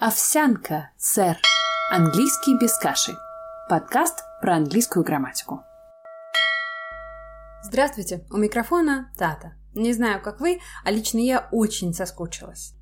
Овсянка, сэр. Английский без каши. Подкаст про английскую грамматику. Здравствуйте, у микрофона Тата. Не знаю, как вы, а лично я очень соскучилась.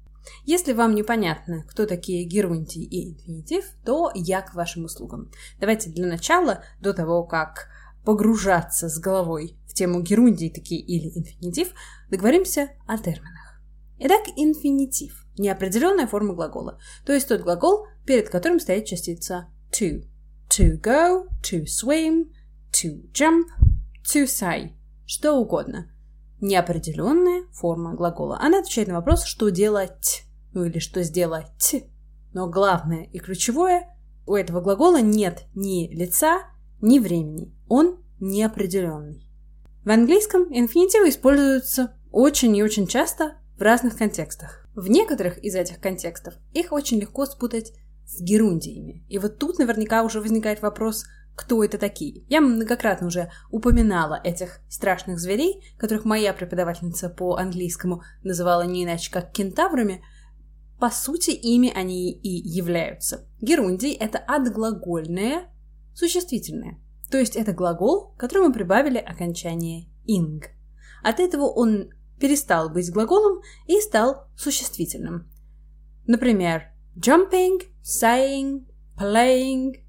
Если вам непонятно, кто такие герундий и инфинитив, то я к вашим услугам. Давайте для начала, до того, как погружаться с головой в тему герундий такие или инфинитив, договоримся о терминах. Итак, инфинитив – неопределенная форма глагола, то есть тот глагол, перед которым стоит частица to. To go, to swim, to jump, to say. Что угодно. Неопределенная форма глагола. Она отвечает на вопрос, что делать, ну или что сделать. Но главное и ключевое, у этого глагола нет ни лица, ни времени. Он неопределенный. В английском инфинитивы используются очень и очень часто в разных контекстах. В некоторых из этих контекстов их очень легко спутать с герундиями. И вот тут наверняка уже возникает вопрос, кто это такие. Я многократно уже упоминала этих страшных зверей, которых моя преподавательница по английскому называла не иначе как кентаврами. По сути, ими они и являются. Герундий — это отглагольное существительное. То есть это глагол, которому прибавили окончание «ing». От этого он перестал быть глаголом и стал существительным. Например, jumping, saying, playing,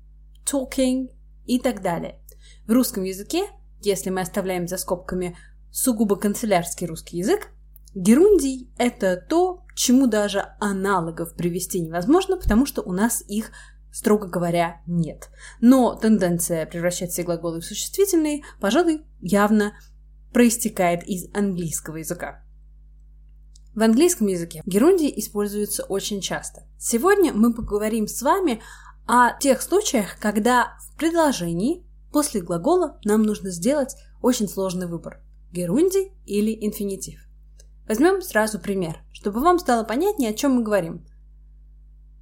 talking и так далее. В русском языке, если мы оставляем за скобками сугубо канцелярский русский язык, герундий – это то, чему даже аналогов привести невозможно, потому что у нас их строго говоря, нет. Но тенденция превращать все глаголы в существительные, пожалуй, явно проистекает из английского языка. В английском языке герундий используется очень часто. Сегодня мы поговорим с вами о тех случаях, когда в предложении после глагола нам нужно сделать очень сложный выбор – герундий или инфинитив. Возьмем сразу пример, чтобы вам стало понятнее, о чем мы говорим.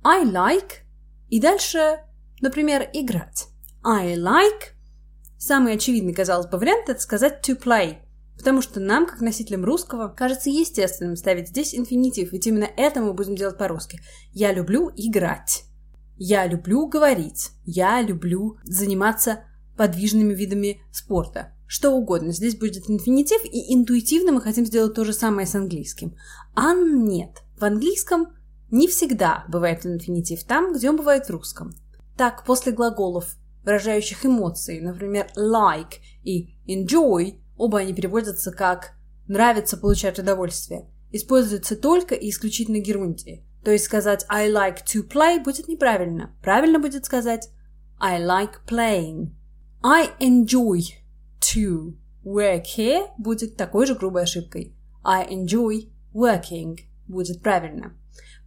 I like и дальше, например, играть. I like Самый очевидный, казалось бы, вариант – это сказать to play, потому что нам, как носителям русского, кажется естественным ставить здесь инфинитив, ведь именно это мы будем делать по-русски. Я люблю играть. Я люблю говорить. Я люблю заниматься подвижными видами спорта. Что угодно. Здесь будет инфинитив, и интуитивно мы хотим сделать то же самое с английским. А нет. В английском не всегда бывает инфинитив там, где он бывает в русском. Так, после глаголов выражающих эмоции, например, like и enjoy, оба они переводятся как нравится получать удовольствие, используются только и исключительно герундии. То есть сказать I like to play будет неправильно. Правильно будет сказать I like playing. I enjoy to work here будет такой же грубой ошибкой. I enjoy working будет правильно.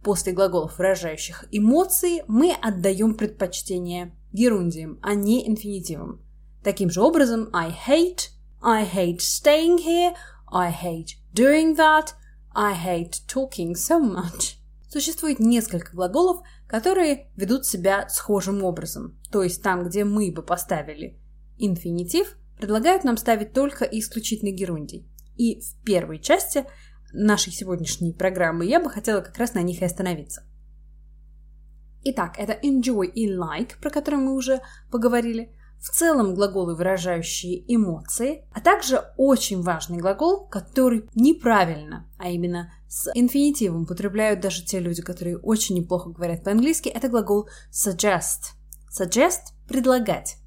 После глаголов, выражающих эмоции, мы отдаем предпочтение герундием, а не инфинитивом. Таким же образом, I hate, I hate staying here, I hate doing that, I hate talking so much. Существует несколько глаголов, которые ведут себя схожим образом. То есть там, где мы бы поставили инфинитив, предлагают нам ставить только исключительно герундий. И в первой части нашей сегодняшней программы я бы хотела как раз на них и остановиться. Итак, это enjoy и like, про которые мы уже поговорили. В целом глаголы, выражающие эмоции, а также очень важный глагол, который неправильно, а именно с инфинитивом употребляют даже те люди, которые очень неплохо говорят по-английски, это глагол suggest. Suggest – предлагать.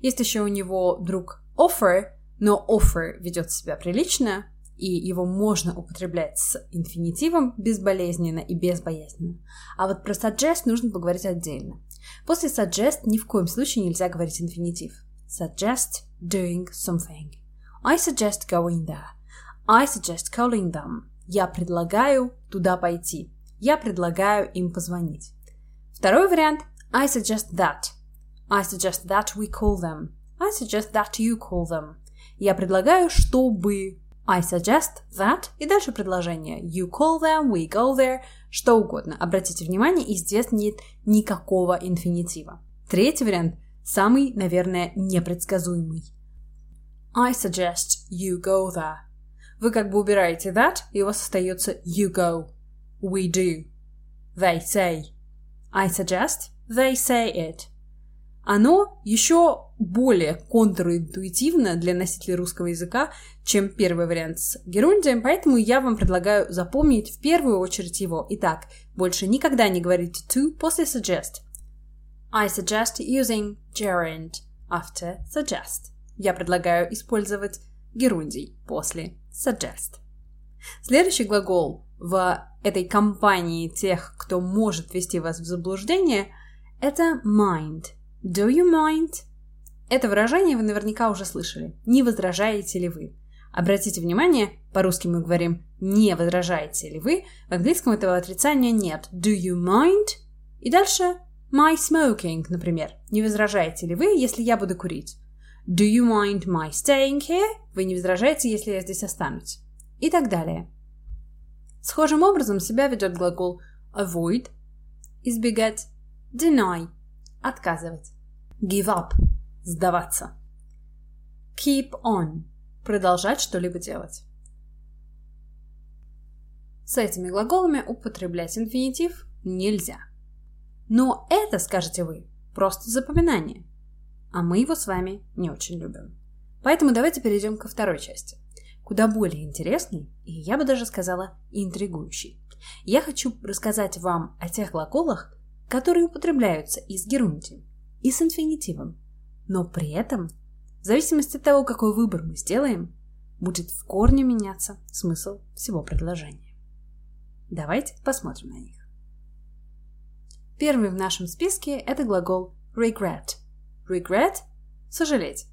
Есть еще у него друг offer, но offer ведет себя прилично, и его можно употреблять с инфинитивом безболезненно и безбоязненно. А вот про suggest нужно поговорить отдельно. После suggest ни в коем случае нельзя говорить инфинитив. Suggest doing something. I suggest going there. I suggest calling them. Я предлагаю туда пойти. Я предлагаю им позвонить. Второй вариант I suggest that. I suggest that we call them. I suggest that you call them. Я предлагаю, чтобы I suggest that и дальше предложение you call them, we go there, что угодно. Обратите внимание, и здесь нет никакого инфинитива. Третий вариант самый, наверное, непредсказуемый. I suggest you go there. Вы как бы убираете that, и у вас остается you go. We do. They say. I suggest, they say it. Оно еще более контринтуитивно для носителей русского языка, чем первый вариант с герундием, поэтому я вам предлагаю запомнить в первую очередь его. Итак, больше никогда не говорите to после suggest. I suggest using gerund after suggest. Я предлагаю использовать герундий после suggest. Следующий глагол в этой компании тех, кто может ввести вас в заблуждение, это mind. Do you mind? Это выражение вы наверняка уже слышали. Не возражаете ли вы? Обратите внимание, по-русски мы говорим «не возражаете ли вы», в английском этого отрицания нет. Do you mind? И дальше my smoking, например. Не возражаете ли вы, если я буду курить? Do you mind my staying here? Вы не возражаете, если я здесь останусь? И так далее. Схожим образом себя ведет глагол avoid – избегать, deny – отказывать, give up – сдаваться, keep on – продолжать что-либо делать. С этими глаголами употреблять инфинитив нельзя. Но это, скажете вы, просто запоминание. А мы его с вами не очень любим. Поэтому давайте перейдем ко второй части – куда более интересный и, я бы даже сказала, интригующий. Я хочу рассказать вам о тех глаголах, которые употребляются и с герундием, и с инфинитивом, но при этом, в зависимости от того, какой выбор мы сделаем, будет в корне меняться смысл всего предложения. Давайте посмотрим на них. Первый в нашем списке – это глагол regret. Regret – сожалеть.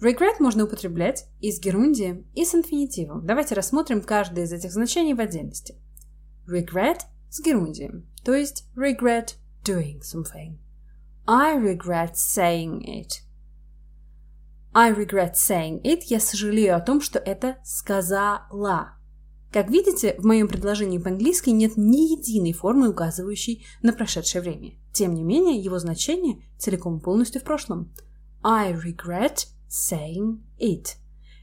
Regret можно употреблять и с герундием, и с инфинитивом. Давайте рассмотрим каждое из этих значений в отдельности. Regret с герундием, то есть regret doing something. I regret saying it. I regret saying it. Я сожалею о том, что это сказала. Как видите, в моем предложении по-английски нет ни единой формы, указывающей на прошедшее время. Тем не менее, его значение целиком и полностью в прошлом. I regret saying it.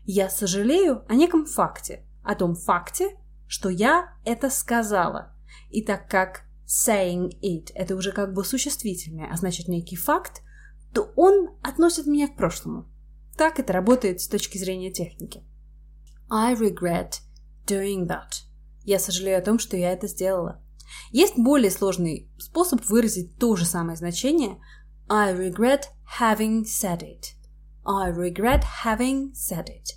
Я сожалею о неком факте, о том факте, что я это сказала. И так как saying it – это уже как бы существительное, а значит некий факт, то он относит меня к прошлому. Так это работает с точки зрения техники. I regret doing that. Я сожалею о том, что я это сделала. Есть более сложный способ выразить то же самое значение I regret having said it. I regret having said it.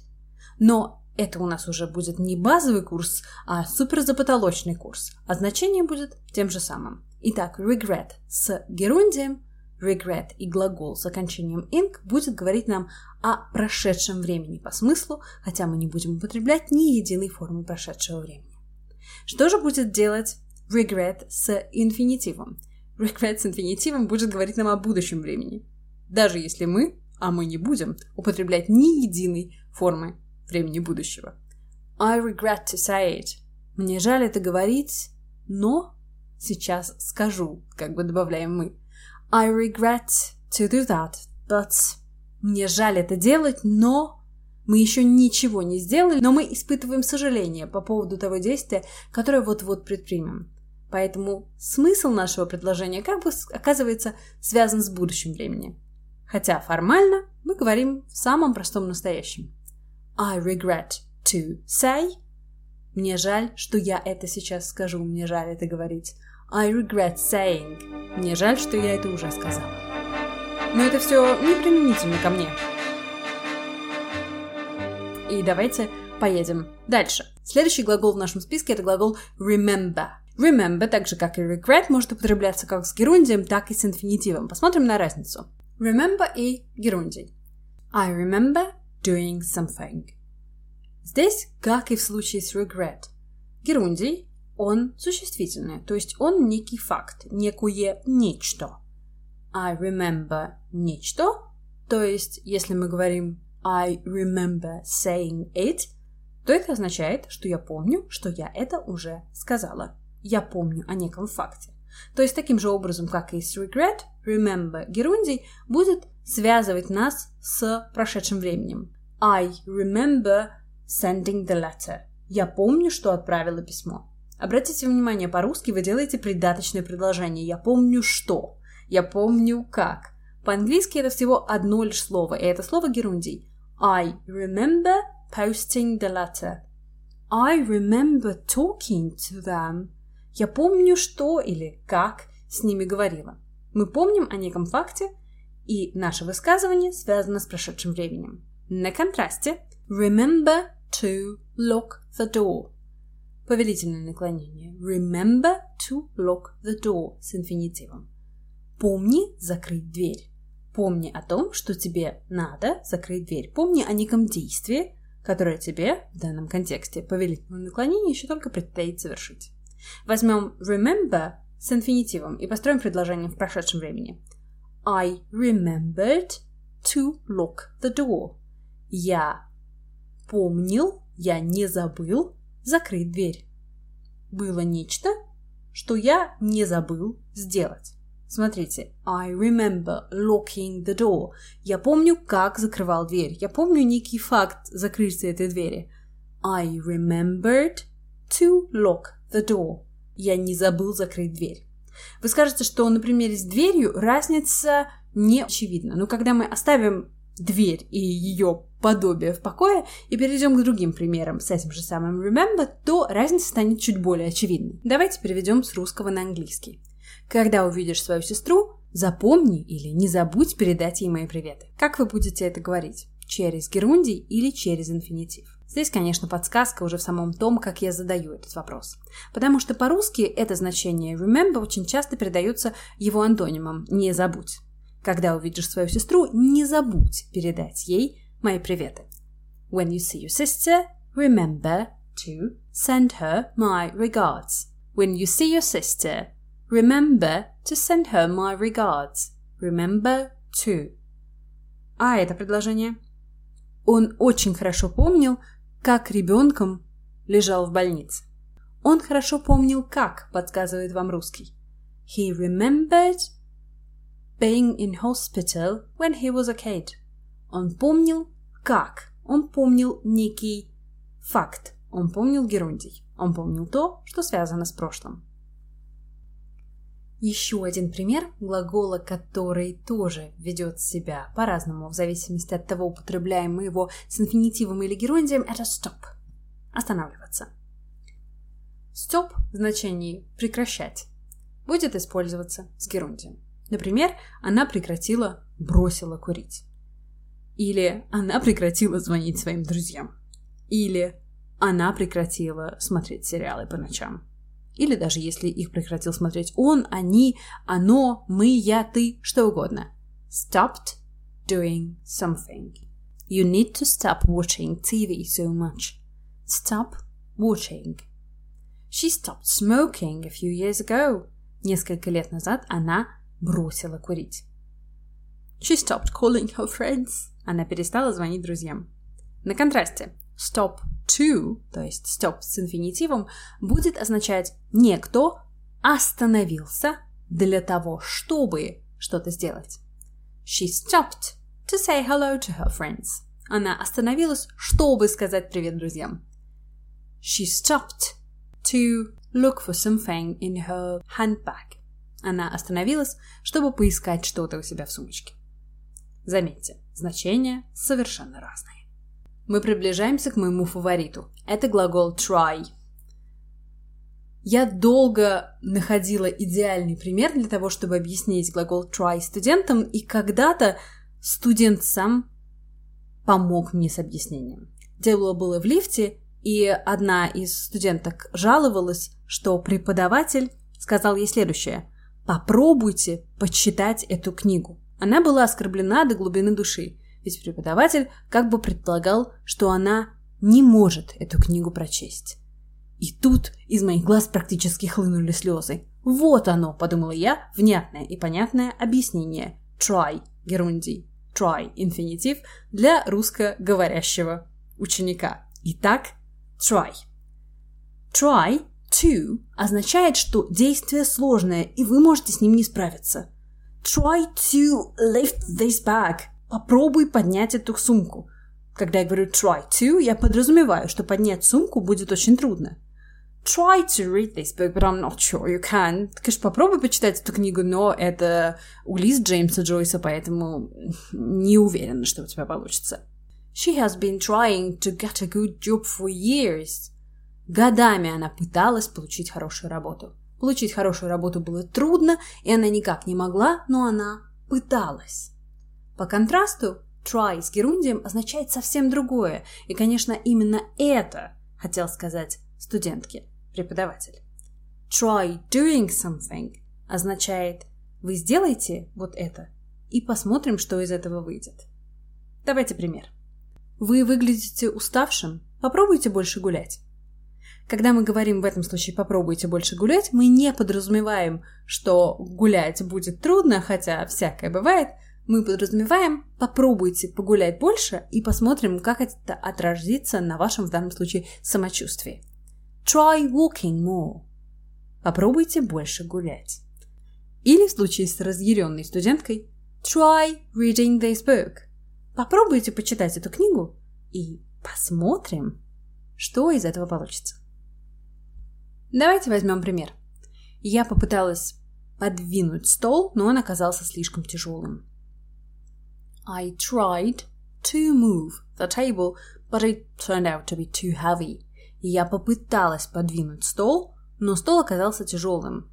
Но это у нас уже будет не базовый курс, а суперзапотолочный курс, а значение будет тем же самым. Итак, regret с герундием, regret и глагол с окончанием ing будет говорить нам о прошедшем времени по смыслу, хотя мы не будем употреблять ни единой формы прошедшего времени. Что же будет делать regret с инфинитивом? Regret с инфинитивом будет говорить нам о будущем времени. Даже если мы а мы не будем употреблять ни единой формы времени будущего. I regret to say it. Мне жаль это говорить, но сейчас скажу, как бы добавляем мы. I regret to do that, but... Мне жаль это делать, но... Мы еще ничего не сделали, но мы испытываем сожаление по поводу того действия, которое вот-вот предпримем. Поэтому смысл нашего предложения как бы оказывается связан с будущим временем хотя формально мы говорим в самом простом настоящем. I regret to say. Мне жаль, что я это сейчас скажу, мне жаль это говорить. I regret saying. Мне жаль, что я это уже сказала. Но это все не применительно ко мне. И давайте поедем дальше. Следующий глагол в нашем списке это глагол remember. Remember, так же как и regret, может употребляться как с герундием, так и с инфинитивом. Посмотрим на разницу. Remember и герундий. I remember doing something. Здесь, как и в случае с regret, герундий, он существительный, то есть он некий факт, некое нечто. I remember нечто, то есть если мы говорим I remember saying it, то это означает, что я помню, что я это уже сказала. Я помню о неком факте. То есть таким же образом, как и с regret, remember герундий будет связывать нас с прошедшим временем. I remember sending the letter. Я помню, что отправила письмо. Обратите внимание, по-русски вы делаете придаточное предложение. Я помню что. Я помню как. По-английски это всего одно лишь слово, и это слово герундий. I remember posting the letter. I remember talking to them. Я помню, что или как с ними говорила. Мы помним о неком факте, и наше высказывание связано с прошедшим временем. На контрасте remember to lock the door. Повелительное наклонение. Remember to lock the door с инфинитивом. Помни закрыть дверь. Помни о том, что тебе надо закрыть дверь. Помни о неком действии, которое тебе в данном контексте повелительного наклонения еще только предстоит совершить. Возьмем remember с инфинитивом и построим предложение в прошедшем времени. I remembered to lock the door. Я помнил, я не забыл закрыть дверь. Было нечто, что я не забыл сделать. Смотрите, I remember locking the door. Я помню, как закрывал дверь. Я помню некий факт закрытия этой двери. I remembered to lock the door. Я не забыл закрыть дверь. Вы скажете, что, например, с дверью разница не очевидна. Но когда мы оставим дверь и ее подобие в покое и перейдем к другим примерам с этим же самым remember, то разница станет чуть более очевидной. Давайте переведем с русского на английский. Когда увидишь свою сестру, запомни или не забудь передать ей мои приветы. Как вы будете это говорить? Через герундий или через инфинитив? Здесь, конечно, подсказка уже в самом том, как я задаю этот вопрос. Потому что по-русски это значение remember очень часто передается его антонимом «не забудь». Когда увидишь свою сестру, не забудь передать ей мои приветы. When you see your sister, remember to send her my regards. When you see your sister, remember to send her my regards. Remember to. А это предложение? Он очень хорошо помнил, как ребенком лежал в больнице. Он хорошо помнил, как, подсказывает вам русский. He remembered being in hospital when he was a kid. Он помнил, как. Он помнил некий факт. Он помнил герундий. Он помнил то, что связано с прошлым. Еще один пример глагола, который тоже ведет себя по-разному в зависимости от того, употребляем мы его с инфинитивом или герундием, это stop. Останавливаться. Stop в значении прекращать будет использоваться с герундием. Например, она прекратила, бросила курить. Или она прекратила звонить своим друзьям. Или она прекратила смотреть сериалы по ночам. Или даже если их прекратил смотреть он, они, оно, мы, я, ты, что угодно. Stopped doing something. You need to stop watching TV so much. Stop watching. She stopped smoking a few years ago. Несколько лет назад она бросила курить. She stopped calling her friends. Она перестала звонить друзьям. На контрасте stop to, то есть stop с инфинитивом, будет означать не кто остановился для того, чтобы что-то сделать. She stopped to say hello to her friends. Она остановилась, чтобы сказать привет друзьям. She stopped to look for something in her handbag. Она остановилась, чтобы поискать что-то у себя в сумочке. Заметьте, значения совершенно разные. Мы приближаемся к моему фавориту. Это глагол try. Я долго находила идеальный пример для того, чтобы объяснить глагол try студентам, и когда-то студент сам помог мне с объяснением. Дело было в лифте, и одна из студенток жаловалась, что преподаватель сказал ей следующее. Попробуйте почитать эту книгу. Она была оскорблена до глубины души, ведь преподаватель как бы предполагал, что она не может эту книгу прочесть. И тут из моих глаз практически хлынули слезы. Вот оно, подумала я, внятное и понятное объяснение. Try, герундий. Try, инфинитив для русскоговорящего ученика. Итак, try. Try to означает, что действие сложное, и вы можете с ним не справиться. Try to lift this bag. Попробуй поднять эту сумку. Когда я говорю try to, я подразумеваю, что поднять сумку будет очень трудно. try to read this book, but I'm not sure you can. Ты, конечно, попробуй почитать эту книгу, но это Улис Джеймса Джойса, поэтому не уверена, что у тебя получится. She has been trying to get a good job for years. Годами она пыталась получить хорошую работу. Получить хорошую работу было трудно, и она никак не могла, но она пыталась. По контрасту, try с герундием означает совсем другое, и, конечно, именно это хотел сказать студентке, преподаватель. Try doing something означает «вы сделайте вот это и посмотрим, что из этого выйдет». Давайте пример. Вы выглядите уставшим, попробуйте больше гулять. Когда мы говорим в этом случае «попробуйте больше гулять», мы не подразумеваем, что гулять будет трудно, хотя всякое бывает. Мы подразумеваем «попробуйте погулять больше» и посмотрим, как это отразится на вашем в данном случае самочувствии. Try walking more. Попробуйте больше гулять. Или в случае с разъяренной студенткой Try reading this book. Попробуйте почитать эту книгу и посмотрим, что из этого получится. Давайте возьмем пример. Я попыталась подвинуть стол, но он оказался слишком тяжелым. I tried to move the table, but it turned out to be too heavy. Я попыталась подвинуть стол, но стол оказался тяжелым.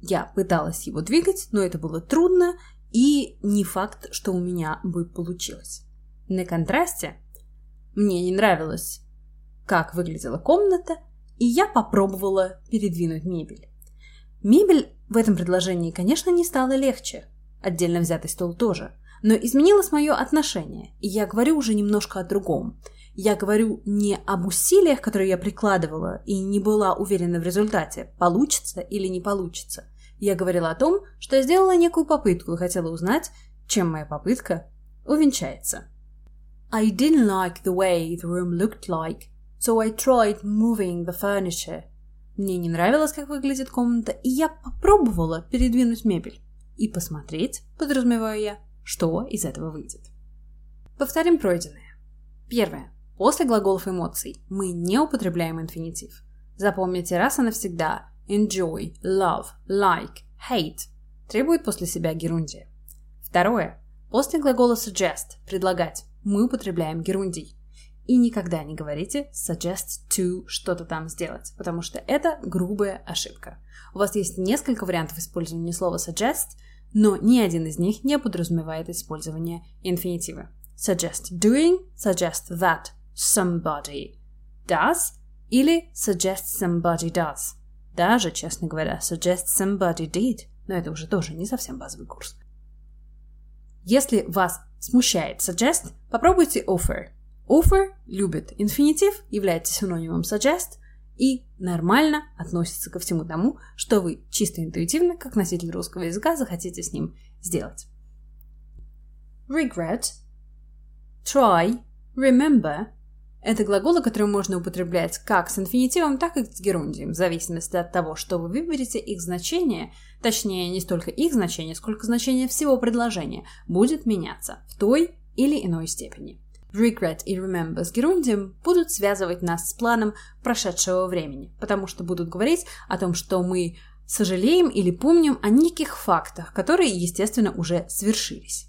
Я пыталась его двигать, но это было трудно, и не факт, что у меня бы получилось. На контрасте мне не нравилось, как выглядела комната, и я попробовала передвинуть мебель. Мебель в этом предложении, конечно, не стала легче. Отдельно взятый стол тоже. Но изменилось мое отношение, и я говорю уже немножко о другом. Я говорю не об усилиях, которые я прикладывала, и не была уверена в результате, получится или не получится. Я говорила о том, что я сделала некую попытку и хотела узнать, чем моя попытка увенчается. I didn't like the way the room looked like, so I tried moving the furniture. Мне не нравилось, как выглядит комната, и я попробовала передвинуть мебель. И посмотреть, подразумеваю я, что из этого выйдет. Повторим пройденное. Первое. После глаголов эмоций мы не употребляем инфинитив. Запомните раз и навсегда enjoy, love, like, hate требует после себя герундия. Второе. После глагола suggest – предлагать мы употребляем герундий. И никогда не говорите suggest to что-то там сделать, потому что это грубая ошибка. У вас есть несколько вариантов использования слова suggest, но ни один из них не подразумевает использование инфинитива. Suggest doing, suggest that somebody does или suggest somebody does. Даже, честно говоря, suggest somebody did, но это уже тоже не совсем базовый курс. Если вас смущает suggest, попробуйте offer. Offer любит инфинитив, является синонимом suggest и нормально относится ко всему тому, что вы чисто интуитивно, как носитель русского языка, захотите с ним сделать. Regret, try, remember – это глаголы, которые можно употреблять как с инфинитивом, так и с герундием, в зависимости от того, что вы выберете, их значение, точнее, не столько их значение, сколько значение всего предложения, будет меняться в той или иной степени. Regret и remember с герундием будут связывать нас с планом прошедшего времени, потому что будут говорить о том, что мы сожалеем или помним о неких фактах, которые, естественно, уже свершились.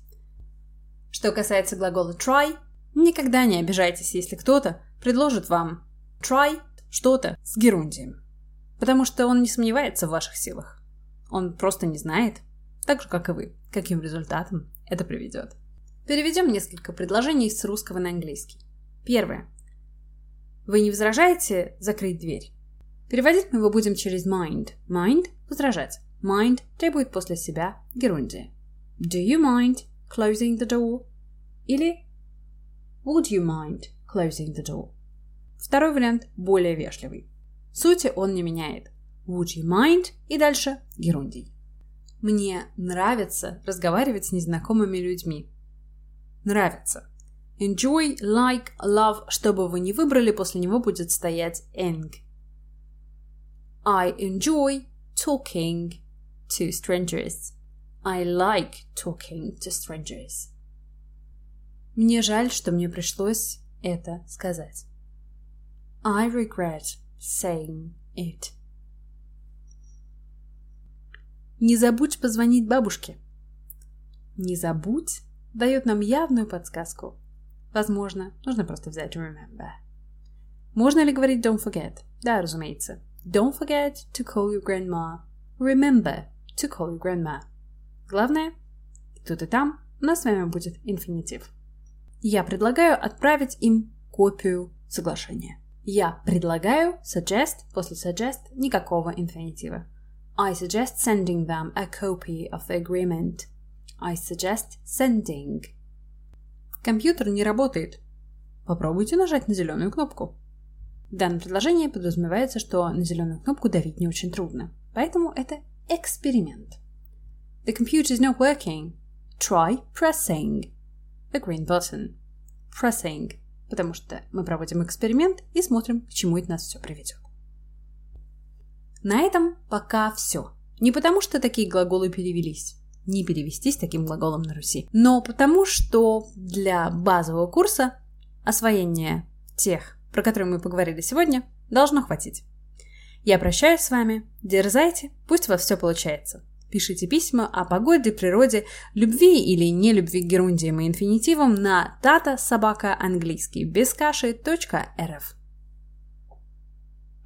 Что касается глагола try, никогда не обижайтесь, если кто-то предложит вам try что-то с герундием, потому что он не сомневается в ваших силах. Он просто не знает, так же, как и вы, каким результатом это приведет. Переведем несколько предложений с русского на английский. Первое. Вы не возражаете закрыть дверь? Переводить мы его будем через mind. Mind – возражать. Mind требует после себя герундия. Do you mind closing the door? Или Would you mind closing the door? Второй вариант более вежливый. Сути он не меняет. Would you mind? И дальше герундий. Мне нравится разговаривать с незнакомыми людьми нравится. Enjoy, like, love, что бы вы ни выбрали, после него будет стоять eng. I enjoy talking to strangers. I like talking to strangers. Мне жаль, что мне пришлось это сказать. I regret saying it. Не забудь позвонить бабушке. Не забудь дает нам явную подсказку. Возможно, нужно просто взять remember. Можно ли говорить don't forget? Да, разумеется. Don't forget to call your grandma. Remember to call your grandma. Главное, тут и там у нас с вами будет инфинитив. Я предлагаю отправить им копию соглашения. Я предлагаю suggest, после suggest никакого инфинитива. I suggest sending them a copy of the agreement. I suggest sending. Компьютер не работает. Попробуйте нажать на зеленую кнопку. В данном предложении подразумевается, что на зеленую кнопку давить не очень трудно. Поэтому это эксперимент. The computer is not working. Try pressing the green button. Pressing, потому что мы проводим эксперимент и смотрим, к чему это нас все приведет. На этом пока все. Не потому, что такие глаголы перевелись, не перевестись таким глаголом на Руси, но потому, что для базового курса освоения тех, про которые мы поговорили сегодня, должно хватить. Я прощаюсь с вами, дерзайте, пусть у вас все получается. Пишите письма о погоде, природе, любви или нелюбви к герундиям и инфинитивам на data собака английский без каши .рф.